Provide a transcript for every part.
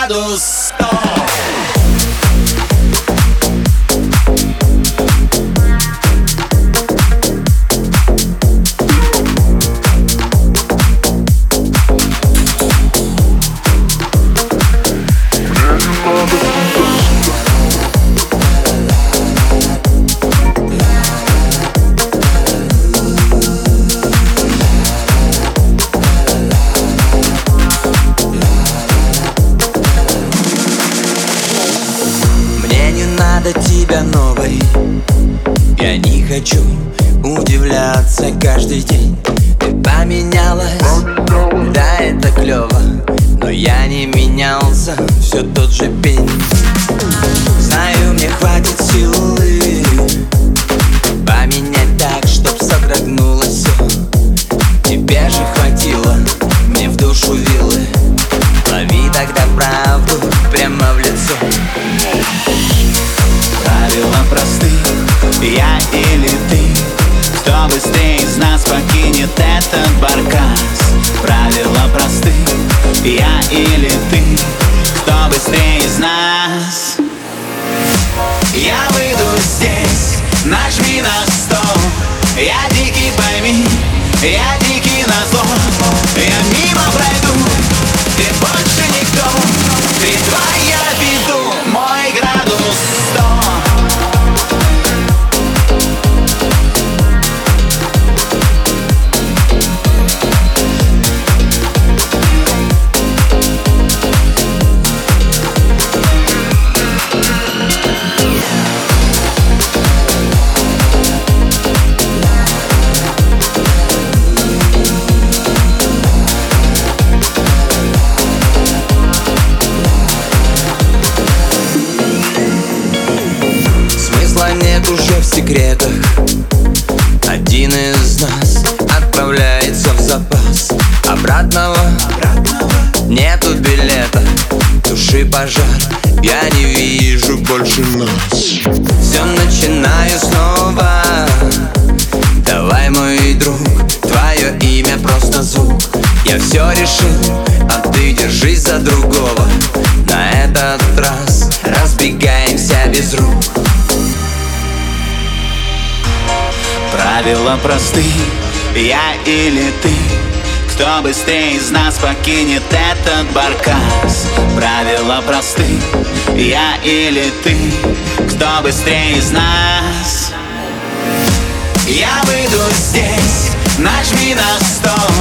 градус надо тебя новой. Я не хочу удивляться каждый день. Ты поменялась, да это клево Но я не менялся, все тот же пень. Знаю, мне хватит силы Поменять так, чтоб содрогнулось Тебе же хватило, мне в душу вилы. Лови тогда правду прямо в лицо я или ты. Кто быстрее из нас покинет этот баркас? Правила просты, я или ты. Кто быстрее из нас? Я выйду здесь, нажми на стол Я дикий, пойми, я дикий секретах. Один из нас отправляется в запас Обратного, нету билета Туши пожар, я не вижу больше нас. Все начинаю снова. Давай, мой друг, твое имя просто звук. Я все решил, Правила просты, я или ты Кто быстрее из нас покинет этот баркас? Правила просты, я или ты Кто быстрее из нас? Я выйду здесь, нажми на стоп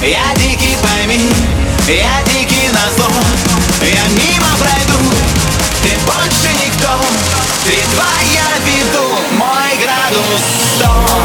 Я дикий, пойми, я дикий на зло. Я мимо пройду, ты больше никто. Ты твоя в виду, мой градус 100